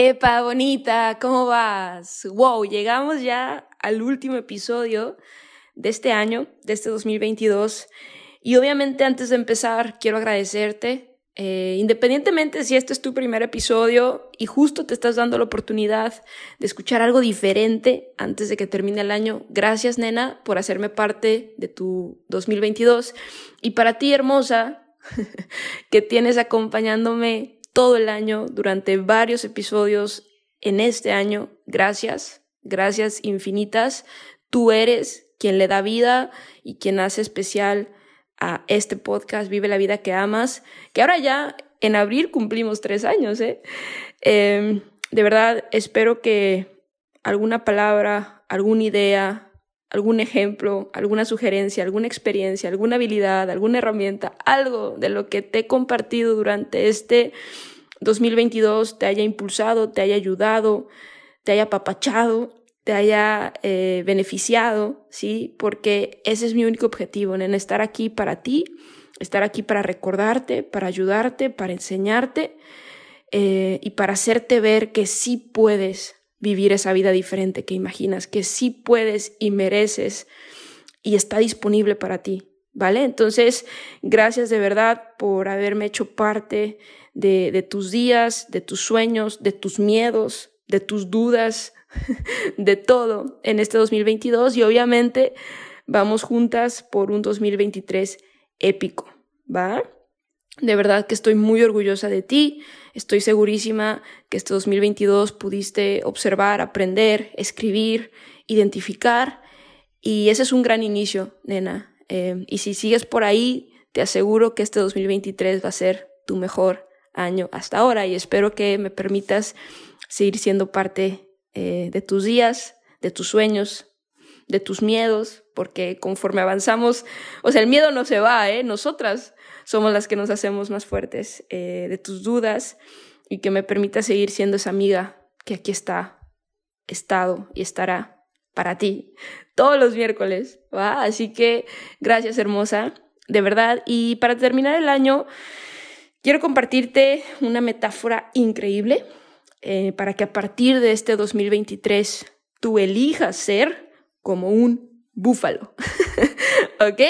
Epa, bonita, ¿cómo vas? Wow, llegamos ya al último episodio de este año, de este 2022. Y obviamente antes de empezar, quiero agradecerte, eh, independientemente si este es tu primer episodio y justo te estás dando la oportunidad de escuchar algo diferente antes de que termine el año, gracias nena por hacerme parte de tu 2022. Y para ti, hermosa, que tienes acompañándome todo el año durante varios episodios en este año, gracias, gracias infinitas. Tú eres quien le da vida y quien hace especial a este podcast Vive la vida que amas, que ahora ya en abril cumplimos tres años. ¿eh? Em, de verdad, espero que alguna palabra, alguna idea, algún ejemplo, alguna sugerencia, alguna experiencia, alguna habilidad, alguna herramienta, algo de lo que te he compartido durante este 2022 te haya impulsado, te haya ayudado, te haya apapachado te haya eh, beneficiado, ¿sí? Porque ese es mi único objetivo, en estar aquí para ti, estar aquí para recordarte, para ayudarte, para enseñarte eh, y para hacerte ver que sí puedes vivir esa vida diferente que imaginas, que sí puedes y mereces y está disponible para ti, ¿vale? Entonces, gracias de verdad por haberme hecho parte de, tus días, de tus sueños, de tus miedos, de tus dudas, de todo en este 2022 y obviamente vamos juntas por un 2023 épico, ¿va? De verdad que estoy muy orgullosa de ti, estoy segurísima que este 2022 pudiste observar, aprender, escribir, identificar y ese es un gran inicio, nena. Eh, y si sigues por ahí, te aseguro que este 2023 va a ser tu mejor año hasta ahora y espero que me permitas seguir siendo parte eh, de tus días, de tus sueños, de tus miedos, porque conforme avanzamos, o sea, el miedo no se va, ¿eh? Nosotras somos las que nos hacemos más fuertes, eh, de tus dudas y que me permita seguir siendo esa amiga que aquí está, estado y estará para ti todos los miércoles, ¿va? Así que gracias, hermosa, de verdad. Y para terminar el año, quiero compartirte una metáfora increíble eh, para que a partir de este 2023 tú elijas ser como un búfalo. ¿Ok?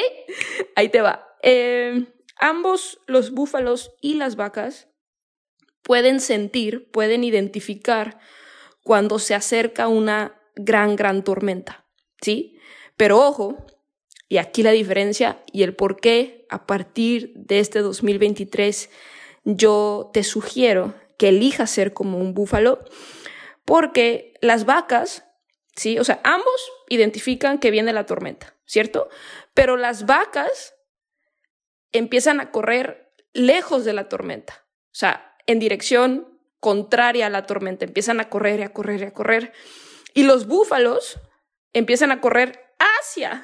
Ahí te va. Eh, ambos, los búfalos y las vacas, pueden sentir, pueden identificar cuando se acerca una gran, gran tormenta. ¿Sí? Pero ojo, y aquí la diferencia y el por qué a partir de este 2023 yo te sugiero que elija ser como un búfalo, porque las vacas, ¿sí? O sea, ambos identifican que viene la tormenta, ¿cierto? Pero las vacas empiezan a correr lejos de la tormenta, o sea, en dirección contraria a la tormenta, empiezan a correr y a correr y a correr. Y los búfalos empiezan a correr hacia,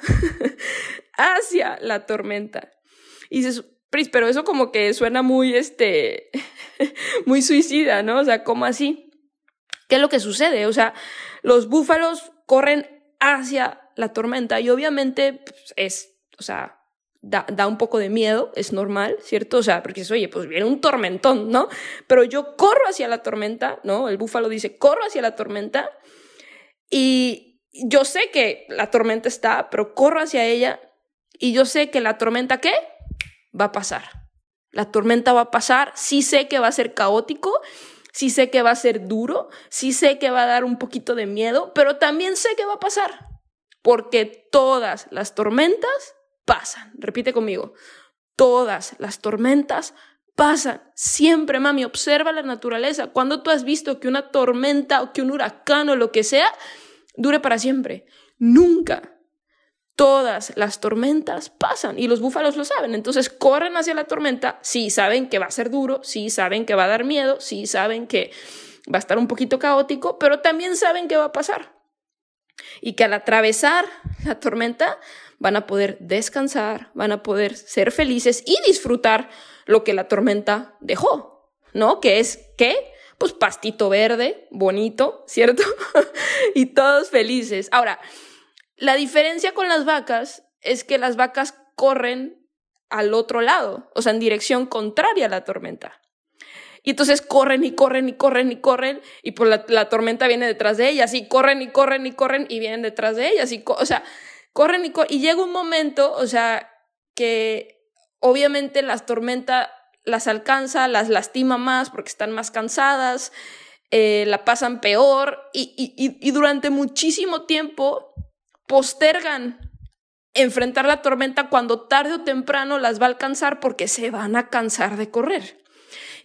hacia la tormenta. Y dices, Pris, pero eso como que suena muy, este, muy suicida, ¿no? O sea, ¿cómo así? ¿Qué es lo que sucede? O sea, los búfalos corren hacia la tormenta y obviamente pues, es, o sea, da, un poco de miedo, es normal, ¿cierto? O sea, porque es, oye, pues viene un tormentón, ¿no? Pero yo corro hacia la tormenta, ¿no? El búfalo dice, corro hacia la tormenta y yo sé que la tormenta está, pero corro hacia ella y yo sé que la tormenta, ¿qué? Va a pasar. La tormenta va a pasar, sí sé que va a ser caótico, sí sé que va a ser duro, sí sé que va a dar un poquito de miedo, pero también sé que va a pasar, porque todas las tormentas pasan. Repite conmigo, todas las tormentas pasan. Siempre, mami, observa la naturaleza. Cuando tú has visto que una tormenta o que un huracán o lo que sea dure para siempre? Nunca. Todas las tormentas pasan y los búfalos lo saben. Entonces corren hacia la tormenta. Sí, saben que va a ser duro. Sí, saben que va a dar miedo. Sí, saben que va a estar un poquito caótico, pero también saben que va a pasar. Y que al atravesar la tormenta van a poder descansar, van a poder ser felices y disfrutar lo que la tormenta dejó, ¿no? Que es que, pues pastito verde, bonito, ¿cierto? y todos felices. Ahora, la diferencia con las vacas es que las vacas corren al otro lado, o sea, en dirección contraria a la tormenta. Y entonces corren y corren y corren y corren y por la, la tormenta viene detrás de ellas y corren y corren y corren y vienen detrás de ellas y, o sea, corren y corren. Y llega un momento, o sea, que obviamente las tormentas las alcanza, las lastima más porque están más cansadas, eh, la pasan peor y, y, y durante muchísimo tiempo postergan enfrentar la tormenta cuando tarde o temprano las va a alcanzar porque se van a cansar de correr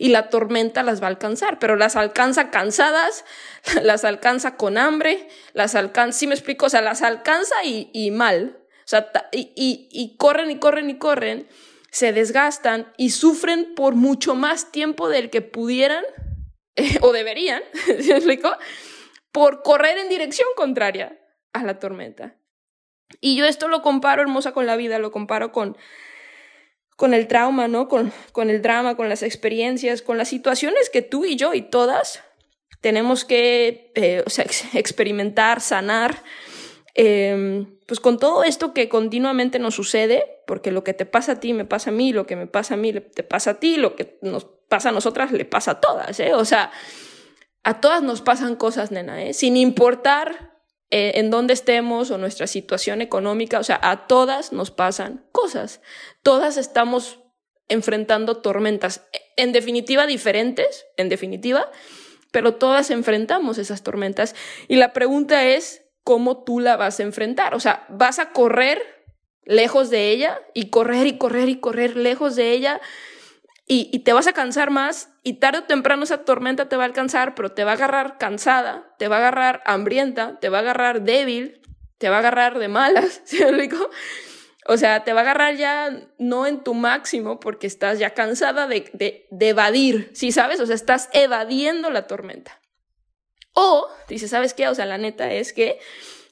y la tormenta las va a alcanzar, pero las alcanza cansadas, las alcanza con hambre, las alcanza, ¿sí me explico? O sea, las alcanza y, y mal, o sea, y, y, y corren y corren y corren, se desgastan y sufren por mucho más tiempo del que pudieran o deberían, ¿sí me explico? Por correr en dirección contraria a la tormenta. Y yo esto lo comparo, hermosa, con la vida, lo comparo con con el trauma, ¿no? Con, con el drama, con las experiencias, con las situaciones que tú y yo y todas tenemos que eh, experimentar, sanar, em, pues con todo esto que continuamente nos sucede, porque lo que te pasa a ti me pasa a mí, lo que me pasa a mí te pasa a ti, lo que nos pasa a nosotras le pasa a todas, ¿eh? O sea, a todas nos pasan cosas, nena, ¿eh? Sin importar eh, en dónde estemos o nuestra situación económica, o sea, a todas nos pasan cosas. Todas estamos enfrentando tormentas, en definitiva diferentes, en definitiva, pero todas enfrentamos esas tormentas. Y la pregunta es, ¿cómo tú la vas a enfrentar? O sea, ¿vas a correr lejos de ella y correr y correr y correr lejos de ella? Y, te vas a cansar más y tarde o temprano esa tormenta te va a alcanzar, pero te va a agarrar cansada, te va a agarrar hambrienta, te va a agarrar débil, te va a agarrar de malas, ¿sí me explico? O sea, te va a agarrar ya no en tu máximo porque estás ya cansada de, de, de evadir, ¿sí sabes? O sea, estás evadiendo la tormenta. O, dices, ¿sabes qué? O sea, la neta es que,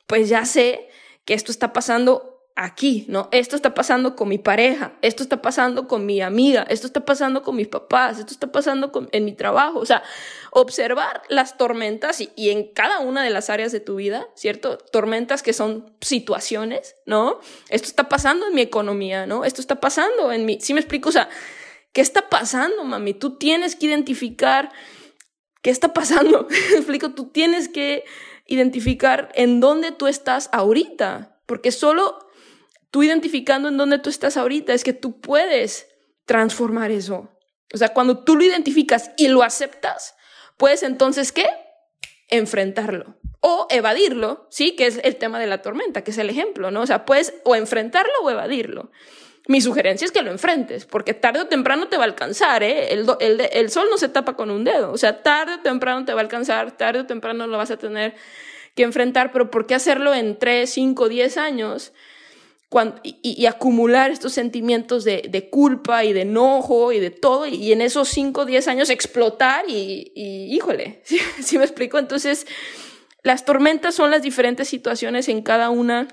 pues ya sé que esto está pasando aquí, ¿no? Esto está pasando con mi pareja, esto está pasando con mi amiga, esto está pasando con mis papás, esto está pasando en mi trabajo. O sea, observar las tormentas y, y, en cada una de las áreas de tu vida, ¿cierto? Tormentas que son situaciones, ¿no? Esto está pasando en mi economía, ¿no? Esto está pasando en mi... ¿Sí me explico? O sea, ¿qué está pasando, mami? Tú tienes que identificar qué está pasando. ¿Me explico? Tú tienes que identificar en dónde tú estás ahorita, porque solo tú identificando en dónde tú estás ahorita, es que tú puedes transformar eso. O sea, cuando tú lo identificas y lo aceptas, puedes entonces, ¿qué? Enfrentarlo o evadirlo, ¿sí? Que es el tema de la tormenta, que es el ejemplo, ¿no? O sea, puedes o enfrentarlo o evadirlo. Mi sugerencia es que lo enfrentes, porque tarde o temprano te va a alcanzar, ¿eh? El, el, el sol no se tapa con un dedo, o sea, tarde o temprano te va a alcanzar, tarde o temprano lo vas a tener que enfrentar, pero ¿por qué hacerlo en 3, 5, 10 años? Y, acumular estos sentimientos de, de, culpa y de enojo y de todo, y, en esos 5 o 10 años explotar y, y híjole, ¿sí, me explico? Entonces, las tormentas son las diferentes situaciones en cada una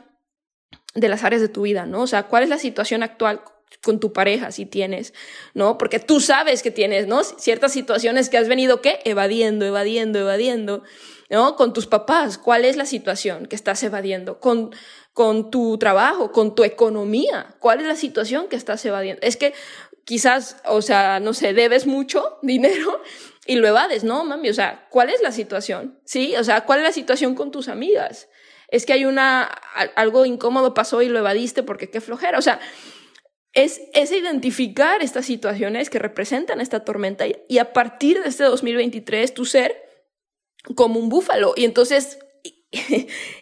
de las áreas de tu vida, ¿no? O sea, ¿cuál es la situación actual con tu pareja si tienes, ¿no? Porque tú sabes que tienes, ¿no? Ciertas situaciones que has venido, ¿qué? Evadiendo, evadiendo, evadiendo, ¿no? Con tus papás, ¿cuál es la situación que estás evadiendo? Con con tu trabajo, con tu economía. ¿Cuál es la situación que estás evadiendo? Es que quizás, o sea, no sé, debes mucho dinero y lo evades, ¿no, mami? O sea, ¿cuál es la situación? ¿Sí? O sea, ¿cuál es la situación con tus amigas? Es que hay una, algo incómodo pasó y lo evadiste porque qué flojera. O sea, es, es identificar estas situaciones que representan esta tormenta y, a partir de este 2023 tu ser como un búfalo y entonces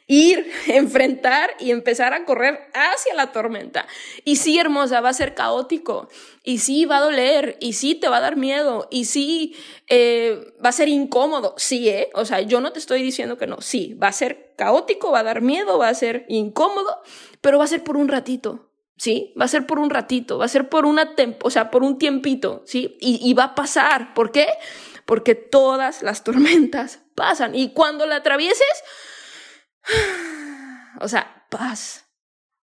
ir, enfrentar y empezar a correr hacia la tormenta. Y sí, hermosa, va a ser caótico. Y sí, va a doler. Y sí, te va a dar miedo. Y sí, eh, va a ser incómodo. Sí, ¿eh? O sea, yo no te estoy diciendo que no. Sí, va a ser caótico, va a dar miedo, va a ser incómodo, pero va a ser por un ratito. ¿sí? Va a ser por un ratito, va a ser por una o sea, por un tiempito, ¿sí? Y, y, va a pasar. ¿Por qué? Porque todas las tormentas pasan. Y cuando la atravieses, o sea, paz,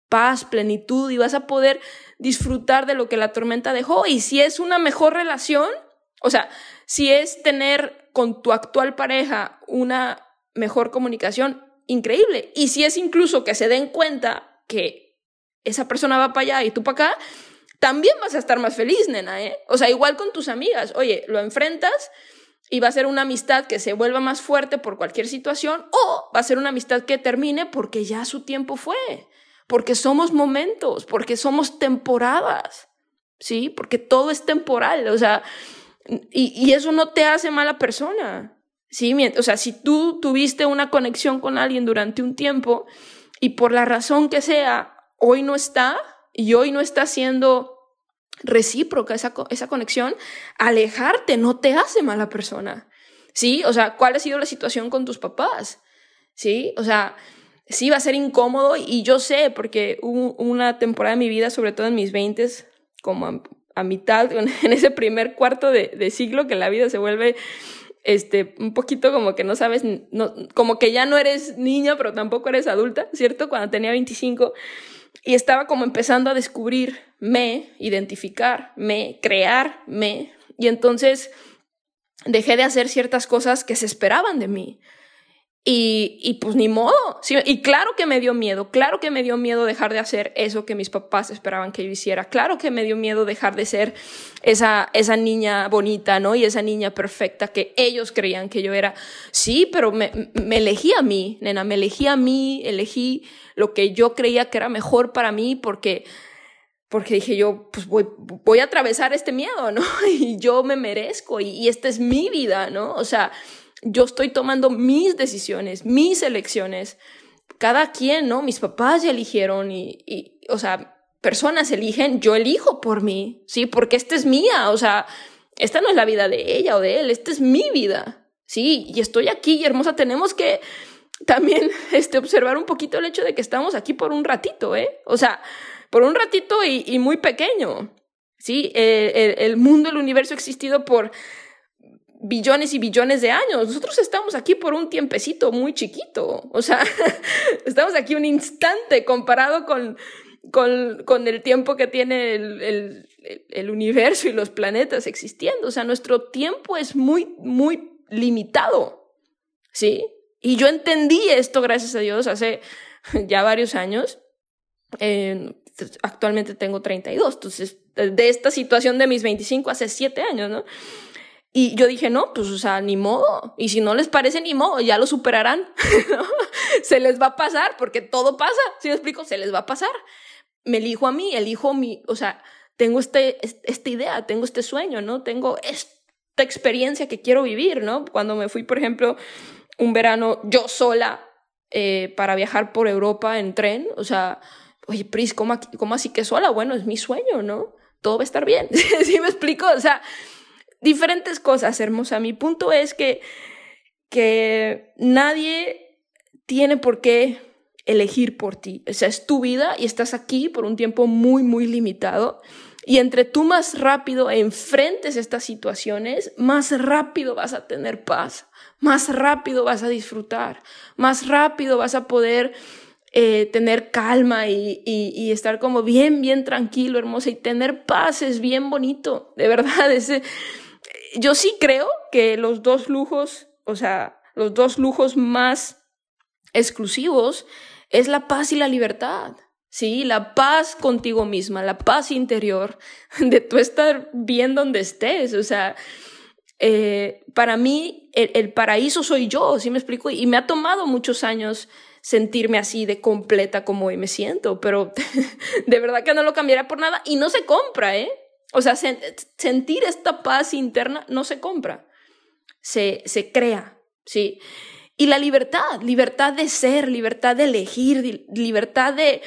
paz, plenitud, y vas a poder disfrutar de lo que la tormenta dejó. Y si es una mejor relación, o sea, si es tener con tu actual pareja una mejor comunicación, increíble. Y si es incluso que se den cuenta que esa persona va para allá y tú para acá, también vas a estar más feliz, nena, ¿eh? O sea, igual con tus amigas. Oye, lo enfrentas y va a ser una amistad que se vuelva más fuerte por cualquier situación o va a ser una amistad que termine porque ya su tiempo fue, porque somos momentos, porque somos temporadas, ¿sí? Porque todo es temporal, o sea, y, y eso no te hace mala persona, ¿sí? O sea, si tú tuviste una conexión con alguien durante un tiempo y por la razón que sea, hoy no está y hoy no está siendo recíproca esa, esa conexión, alejarte no te hace mala persona. ¿Sí? O sea, ¿cuál ha sido la situación con tus papás? ¿Sí? O sea, sí va a ser incómodo y yo sé, porque hubo una temporada de mi vida, sobre todo en mis 20 como a, mitad, en ese primer cuarto de, de, siglo, que la vida se vuelve este, un poquito como que no sabes, no, como que ya no eres niña, pero tampoco eres adulta, ¿cierto? Cuando tenía 25 y estaba como empezando a descubrirme, identificarme, crearme. Y entonces dejé de hacer ciertas cosas que se esperaban de mí. Y, y pues ni modo. y claro que me dio miedo, claro que me dio miedo dejar de hacer eso que mis papás esperaban que yo hiciera, claro que me dio miedo dejar de ser esa, esa niña bonita, ¿no? Y esa niña perfecta que ellos creían que yo era. Sí, pero me, me elegí a mí, nena, me elegí a mí, elegí lo que yo creía que era mejor para mí porque porque dije yo, pues voy, a atravesar este miedo, ¿no? Y yo me merezco y, y esta es mi vida, ¿no? O sea, yo estoy tomando mis decisiones, mis elecciones. Cada quien, ¿no? Mis papás ya eligieron y, y, o sea, personas eligen, yo elijo por mí, ¿sí? Porque esta es mía, o sea, esta no es la vida de ella o de él, esta es mi vida, ¿sí? Y estoy aquí y hermosa, tenemos que también este, observar un poquito el hecho de que estamos aquí por un ratito, ¿eh? O sea, por un ratito y, muy pequeño, ¿sí? El, mundo, el universo ha existido por billones y billones de años. Nosotros estamos aquí por un tiempecito muy chiquito. O sea, estamos aquí un instante comparado con, con, el tiempo que tiene el, el, universo y los planetas existiendo. O sea, nuestro tiempo es muy, muy limitado. ¿Sí? Y yo entendí esto, gracias a Dios, hace ya varios años. Actualmente tengo 32. Entonces, de esta situación de mis 25 hace 7 años, ¿no? Y yo dije, no, pues, o sea, ni modo. Y si no les parece, ni modo, ya lo superarán. se les va a pasar, porque todo pasa. Si me explico? Se les va a pasar. Me elijo a mí, elijo mi, o sea, tengo este, esta idea, tengo este sueño, ¿no? Tengo esta experiencia que quiero vivir, ¿no? Cuando me fui, por ejemplo, un verano yo sola eh, para viajar por Europa en tren, o sea, oye, Pris, ¿cómo, ¿cómo así que sola? Bueno, es mi sueño, ¿no? Todo va a estar bien. ¿Sí me explico? O sea, diferentes cosas, hermosa. Mi punto es que, que nadie tiene por qué elegir por ti. O sea, es tu vida y estás aquí por un tiempo muy, muy limitado. Y entre tú más rápido enfrentes estas situaciones, más rápido vas a tener paz, más rápido vas a disfrutar, más rápido vas a poder eh, tener calma y, y, y, estar como bien, bien tranquilo, hermosa. Y tener paz es bien bonito, de verdad. Ese, yo sí creo que los dos lujos, o sea, los dos lujos más exclusivos es la paz y la libertad. Sí, la paz contigo misma, la paz interior, de tú estar bien donde estés. O sea, eh, para mí el, el, paraíso soy yo, ¿sí me explico? Y me ha tomado muchos años sentirme así de completa como hoy me siento, pero de verdad que no lo cambiaría por nada y no se compra, ¿eh? O sea, sentir esta paz interna no se compra, se, se crea, ¿sí? Y la libertad, libertad de ser, libertad de elegir, libertad de,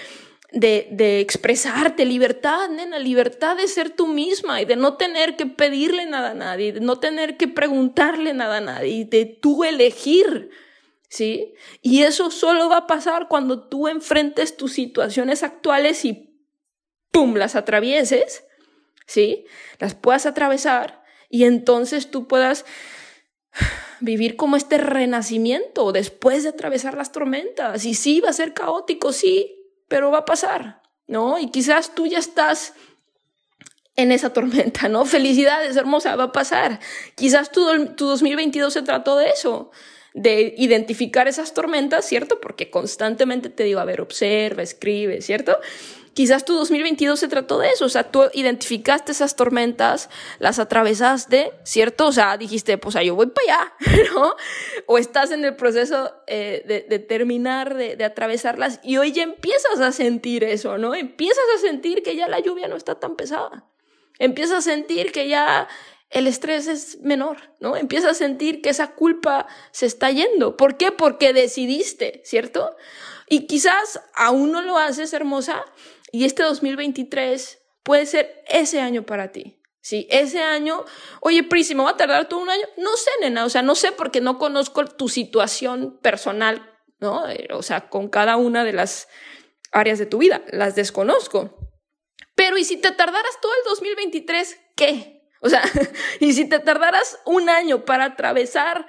de, de, expresarte, libertad, nena, libertad de ser tú misma y de no tener que pedirle nada a nadie, de no tener que preguntarle nada a nadie, de tú elegir, ¿sí? Y eso solo va a pasar cuando tú enfrentes tus situaciones actuales y ¡pum! las atravieses, ¿sí? Las puedas atravesar y entonces tú puedas vivir como este renacimiento después de atravesar las tormentas. Y sí, va a ser caótico, sí, pero va a pasar, ¿no? Y quizás tú ya estás en esa tormenta, ¿no? Felicidades, hermosa, va a pasar. Quizás tu, tu 2022 se trató de eso, de identificar esas tormentas, ¿cierto? Porque constantemente te digo, a ver, observa, escribe, ¿cierto? Quizás tu 2022 se trató de eso, o sea, tú identificaste esas tormentas, las atravesaste, ¿cierto? O sea, dijiste, pues yo voy para allá, ¿no? O estás en el proceso eh, de, terminar de, de atravesarlas y hoy ya empiezas a sentir eso, ¿no? Empiezas a sentir que ya la lluvia no está tan pesada. Empiezas a sentir que ya el estrés es menor, ¿no? Empiezas a sentir que esa culpa se está yendo. ¿Por qué? Porque decidiste, ¿cierto? Y quizás aún no lo haces, hermosa, y este 2023 puede ser ese año para ti. Sí, ese año, oye, Pris, ¿me va a tardar todo un año? No sé, nena, o sea, no sé porque no conozco tu situación personal, ¿no? Eh, o sea, con cada una de las áreas de tu vida, las desconozco. Pero, ¿y si te tardaras todo el 2023, qué? O sea, ¿y si te tardaras un año para atravesar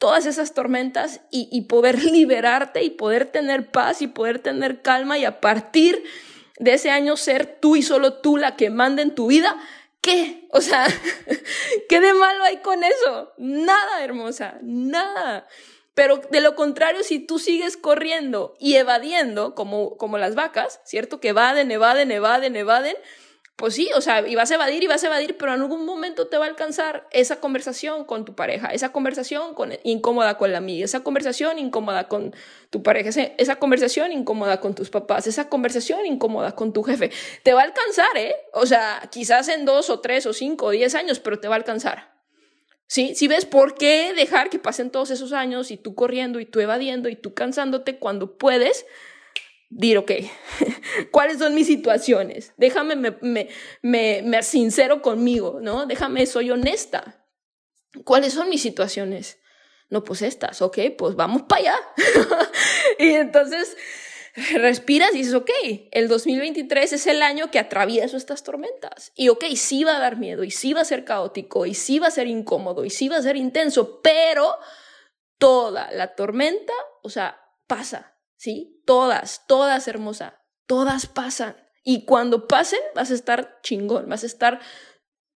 todas esas tormentas y, poder liberarte y poder tener paz y poder tener calma y a partir de ese año ser tú y solo tú la que manda en tu vida, ¿qué? O sea, ¿qué de malo hay con eso? Nada, hermosa, nada. Pero de lo contrario, si tú sigues corriendo y evadiendo, como, como las vacas, ¿cierto? Que evaden, evaden, evaden, evaden, pues sí, o sea, y vas a evadir y vas a evadir, pero en algún momento te va a alcanzar esa conversación con tu pareja, esa conversación con, incómoda con la amiga, esa conversación incómoda con tu pareja, esa conversación incómoda con tus papás, esa conversación incómoda con tu jefe. Te va a alcanzar, ¿eh? O sea, quizás en dos o tres o cinco o diez años, pero te va a alcanzar. ¿Sí? Si ves por qué dejar que pasen todos esos años y tú corriendo y tú evadiendo y tú cansándote cuando puedes, dir, ok, ¿cuáles son mis situaciones? Déjame, me, me, me, me sincero conmigo, ¿no? Déjame, soy honesta. ¿Cuáles son mis situaciones? No, pues estas, ok, pues vamos para allá. y entonces respiras y dices, ok, el 2023 es el año que atravieso estas tormentas. Y ok, sí va a dar miedo, y sí va a ser caótico, y sí va a ser incómodo, y sí va a ser intenso, pero toda la tormenta, o sea, pasa, ¿sí? Todas, todas hermosa, todas pasan. Y cuando pasen, vas a estar chingón, vas a estar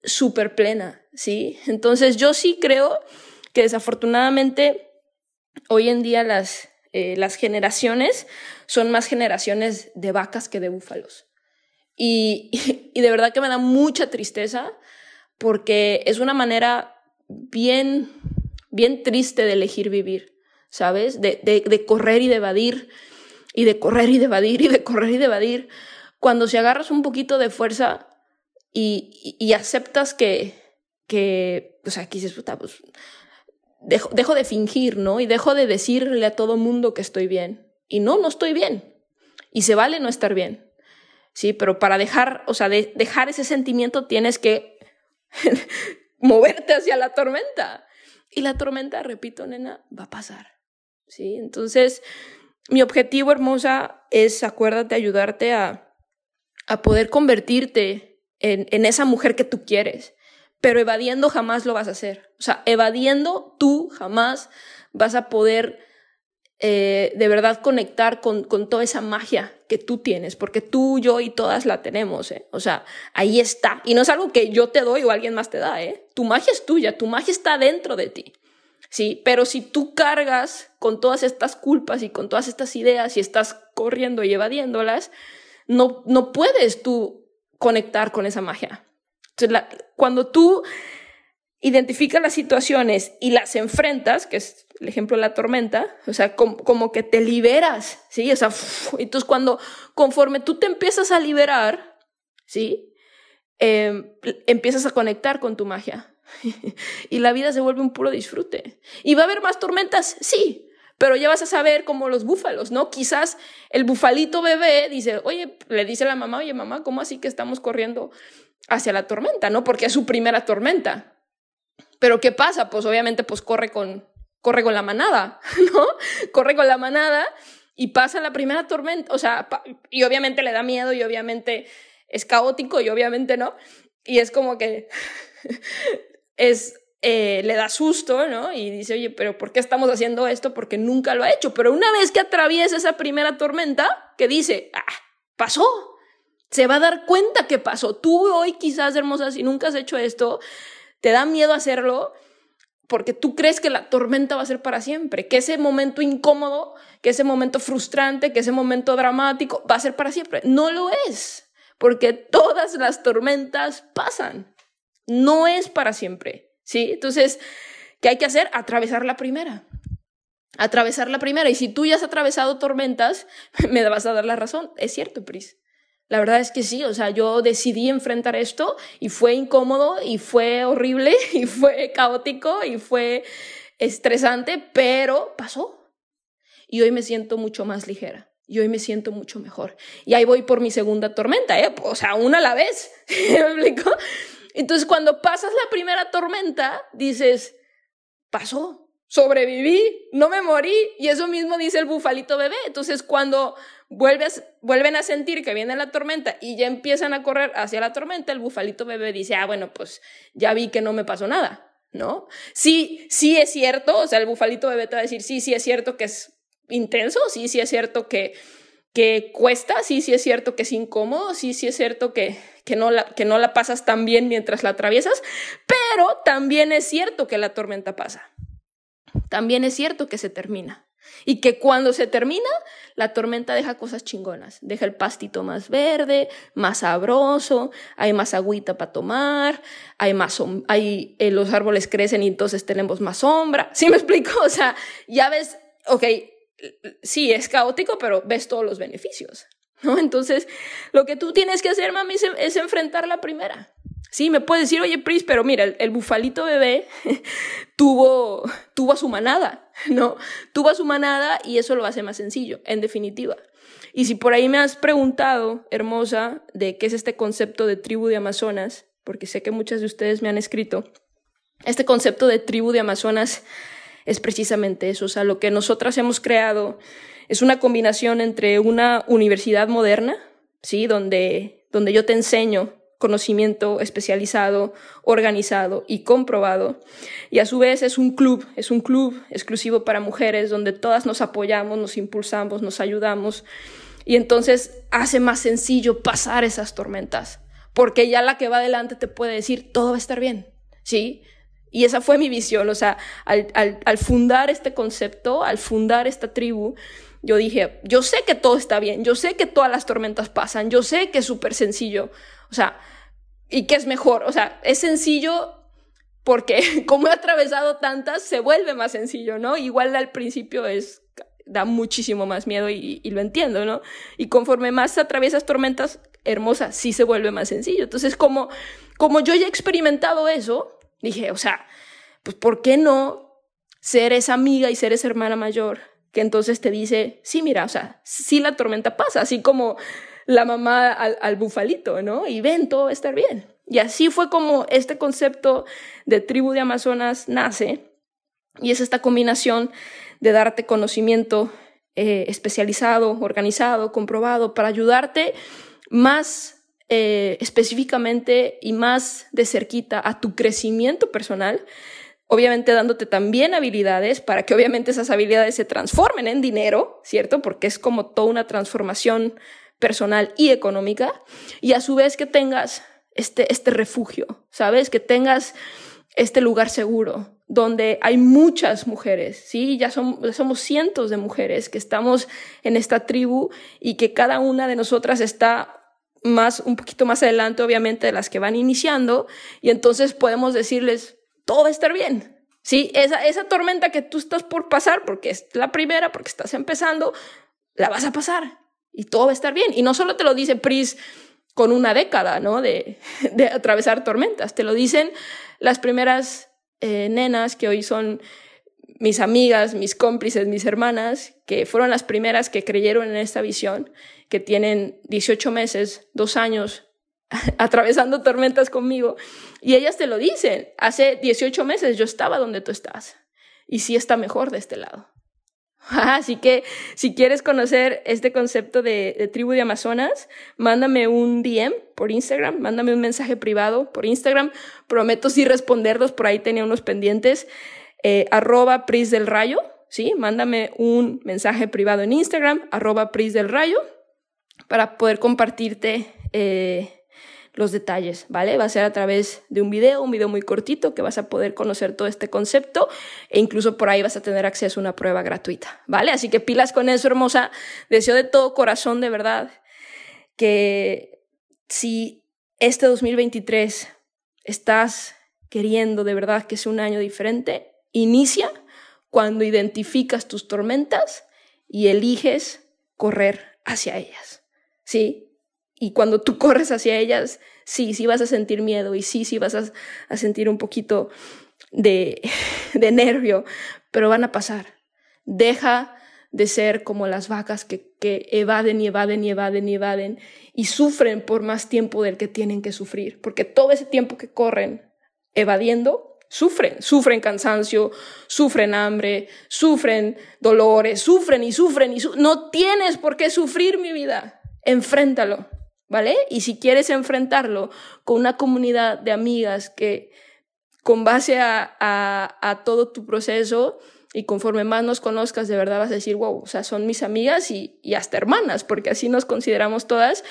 súper plena, ¿sí? Entonces yo sí creo que desafortunadamente hoy en día las, eh, las generaciones son más generaciones de vacas que de búfalos. Y, y de verdad que me da mucha tristeza porque es una manera bien, bien triste de elegir vivir. ¿Sabes? De, de, correr y de evadir, y de correr y de evadir, y de correr y de evadir. Cuando si agarras un poquito de fuerza y, y, aceptas que, que, o sea, aquí dices, pues, dejo, dejo de fingir, ¿no? Y dejo de decirle a todo mundo que estoy bien. Y no, no estoy bien. Y se vale no estar bien. Sí, pero para dejar, o sea, de, dejar ese sentimiento tienes que moverte hacia la tormenta. Y la tormenta, repito, nena, va a pasar. ¿Sí? Entonces, mi objetivo, hermosa, es, acuérdate, ayudarte a, a poder convertirte en, en esa mujer que tú quieres, pero evadiendo jamás lo vas a hacer. O sea, evadiendo tú jamás vas a poder eh, de verdad conectar con, con, toda esa magia que tú tienes, porque tú, yo y todas la tenemos, ¿eh? O sea, ahí está. Y no es algo que yo te doy o alguien más te da, ¿eh? Tu magia es tuya, tu magia está dentro de ti. ¿Sí? Pero si tú cargas con todas estas culpas y con todas estas ideas y estás corriendo y evadiéndolas, no, no puedes tú conectar con esa magia. Entonces, cuando tú identificas las situaciones y las enfrentas, que es el ejemplo de la tormenta, o sea, como, que te liberas, ¿sí? O sea, entonces cuando, conforme tú te empiezas a liberar, ¿sí? Em, empiezas a conectar con tu magia. y la vida se vuelve un puro disfrute. ¿Y va a haber más tormentas? Sí, pero ya vas a saber como los búfalos, ¿no? Quizás el bufalito bebé dice, oye, le dice a la mamá, oye, mamá, ¿cómo así que estamos corriendo hacia la tormenta, ¿no? Porque es su primera tormenta. Pero ¿qué pasa? Pues obviamente pues corre con, corre con la manada, ¿no? Corre con la manada y pasa la primera tormenta, o sea, y obviamente le da miedo y obviamente es caótico y obviamente no. Y es como que es, eh, le da susto, ¿no? Y dice, oye, pero ¿por qué estamos haciendo esto? Porque nunca lo ha hecho. Pero una vez que atraviesa esa primera tormenta, que dice, ah, pasó, se va a dar cuenta que pasó. Tú hoy quizás, hermosa, si nunca has hecho esto, te da miedo hacerlo porque tú crees que la tormenta va a ser para siempre, que ese momento incómodo, que ese momento frustrante, que ese momento dramático va a ser para siempre. No lo es, porque todas las tormentas pasan. No es para siempre, ¿sí? Entonces, ¿qué hay que hacer? Atravesar la primera. Atravesar la primera. Y si tú ya has atravesado tormentas, me vas a dar la razón. Es cierto, Pris. La verdad es que sí, o sea, yo decidí enfrentar esto y fue incómodo y fue horrible y fue caótico y fue estresante, pero pasó. Y hoy me siento mucho más ligera y hoy me siento mucho mejor. Y ahí voy por mi segunda tormenta, ¿eh? O sea, una a la vez. ¿Me explico? Entonces, cuando pasas la primera tormenta, dices, pasó, sobreviví, no me morí. Y eso mismo dice el bufalito bebé. Entonces, cuando vuelves, vuelven a sentir que viene la tormenta y ya empiezan a correr hacia la tormenta, el bufalito bebé dice, ah, bueno, pues ya vi que no me pasó nada, ¿no? Sí, sí es cierto, o sea, el bufalito bebé te va a decir, sí, sí es cierto que es intenso, sí, sí es cierto que, que cuesta, sí, sí es cierto que es incómodo, sí, sí es cierto que, que, no la, que no la pasas tan bien mientras la atraviesas, pero también es cierto que la tormenta pasa. También es cierto que se termina. Y que cuando se termina, la tormenta deja cosas chingonas. Deja el pastito más verde, más sabroso, hay más agüita para tomar, hay más, hay, eh, los árboles crecen y entonces tenemos más sombra. ¿Sí me explico? O sea, ya ves, ok, sí, es caótico, pero ves todos los beneficios. ¿no? Entonces, lo que tú tienes que hacer, mami, es enfrentar la primera. Sí, me puedes decir, oye, Pris, pero mira, el, bufalito bebé tuvo, tuvo a su manada, ¿no? Tuvo a su manada y eso lo hace más sencillo, en definitiva. Y si por ahí me has preguntado, hermosa, de qué es este concepto de tribu de Amazonas, porque sé que muchas de ustedes me han escrito, este concepto de tribu de Amazonas es precisamente eso, o sea, lo que nosotras hemos creado es una combinación entre una universidad moderna, ¿sí? Donde, donde yo te enseño conocimiento especializado, organizado y comprobado. Y a su vez es un club, es un club exclusivo para mujeres donde todas nos apoyamos, nos impulsamos, nos ayudamos. Y entonces hace más sencillo pasar esas tormentas, porque ya la que va adelante te puede decir, todo va a estar bien, ¿sí? Y esa fue mi visión, o sea, al, fundar este concepto, al fundar esta tribu, yo dije, yo sé que todo está bien, yo sé que todas las tormentas pasan, yo sé que es súper sencillo. O sea, y qué es mejor. O sea, es sencillo porque como he atravesado tantas, se vuelve más sencillo, ¿no? Igual al principio es da muchísimo más miedo y, lo entiendo, ¿no? Y conforme más atraviesas tormentas hermosas, sí se vuelve más sencillo. Entonces, como, como yo ya he experimentado eso, dije, o sea, pues ¿por qué no ser esa amiga y ser esa hermana mayor que entonces te dice, sí, mira, o sea, sí la tormenta pasa, así como la mamá al, bufalito, ¿no? Y ven, todo va a estar bien. Y así fue como este concepto de tribu de Amazonas nace. Y es esta combinación de darte conocimiento eh, especializado, organizado, comprobado, para ayudarte más eh, específicamente y más de cerquita a tu crecimiento personal, obviamente dándote también habilidades para que obviamente esas habilidades se transformen en dinero, ¿cierto? Porque es como toda una transformación personal y económica, y a su vez que tengas este, este refugio, ¿sabes? Que tengas este lugar seguro, donde hay muchas mujeres, ¿sí? Ya, somos cientos de mujeres que estamos en esta tribu y que cada una de nosotras está más, un poquito más adelante, obviamente, de las que van iniciando, y entonces podemos decirles, todo va a estar bien, ¿sí? Esa, esa tormenta que tú estás por pasar, porque es la primera, porque estás empezando, la vas a pasar, y todo va a estar bien. Y no solo te lo dice Pris con una década, ¿no? De, de atravesar tormentas, te lo dicen las primeras eh, nenas que hoy son mis amigas, mis cómplices, mis hermanas, que fueron las primeras que creyeron en esta visión, que tienen 18 meses, dos años atravesando tormentas conmigo, y ellas te lo dicen, hace 18 meses yo estaba donde tú estás, y sí está mejor de este lado. Así que si quieres conocer este concepto de, tribu de Amazonas, mándame un DM por Instagram, mándame un mensaje privado por Instagram. Prometo sí responderlos, por ahí tenía unos pendientes. Eh, arroba Pris del Rayo, ¿sí? Mándame un mensaje privado en Instagram, arroba Pris del Rayo, para poder compartirte eh, los detalles, ¿vale? Va a ser a través de un video, un video muy cortito que vas a poder conocer todo este concepto e incluso por ahí vas a tener acceso a una prueba gratuita, ¿vale? Así que pilas con eso, hermosa. Deseo de todo corazón, de verdad, que si este 2023 estás queriendo de verdad que sea un año diferente, inicia cuando identificas tus tormentas y eliges correr hacia ellas, ¿sí? Y cuando tú corres hacia ellas, sí, sí vas a sentir miedo y sí, sí vas a, sentir un poquito de, de nervio, pero van a pasar. Deja de ser como las vacas que, que, evaden y evaden y evaden y evaden y sufren por más tiempo del que tienen que sufrir, porque todo ese tiempo que corren evadiendo, sufren, sufren cansancio, sufren hambre, sufren dolores, sufren y sufren y no tienes por qué sufrir mi vida, enfréntalo. ¿vale? Y si quieres enfrentarlo con una comunidad de amigas que con base a, todo tu proceso y conforme más nos conozcas, de verdad vas a decir, wow, o sea, son mis amigas y, y hasta hermanas, porque así nos consideramos todas.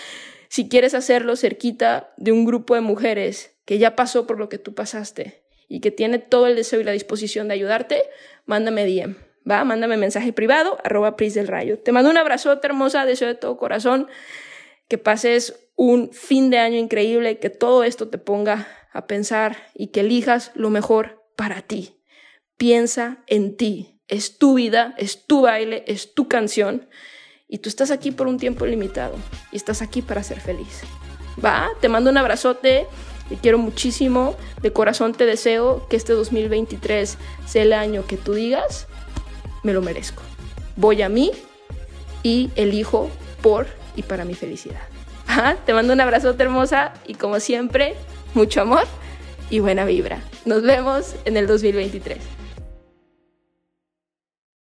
Si quieres hacerlo cerquita de un grupo de mujeres que ya pasó por lo que tú pasaste y que tiene todo el deseo y la disposición de ayudarte, mándame DM, ¿va? Mándame mensaje privado, arroba Pris del Rayo. Te mando un abrazote hermosa, deseo de todo corazón que pases un fin de año increíble, que todo esto te ponga a pensar y que elijas lo mejor para ti. Piensa en ti. Es tu vida, es tu baile, es tu canción. Y tú estás aquí por un tiempo limitado. Y estás aquí para ser feliz. Va, te mando un abrazote. Te quiero muchísimo. De corazón te deseo que este 2023 sea el año que tú digas, me lo merezco. Voy a mí y elijo por y para mi felicidad. te mando un abrazote hermosa y como siempre, mucho amor y buena vibra. Nos vemos en el 2023.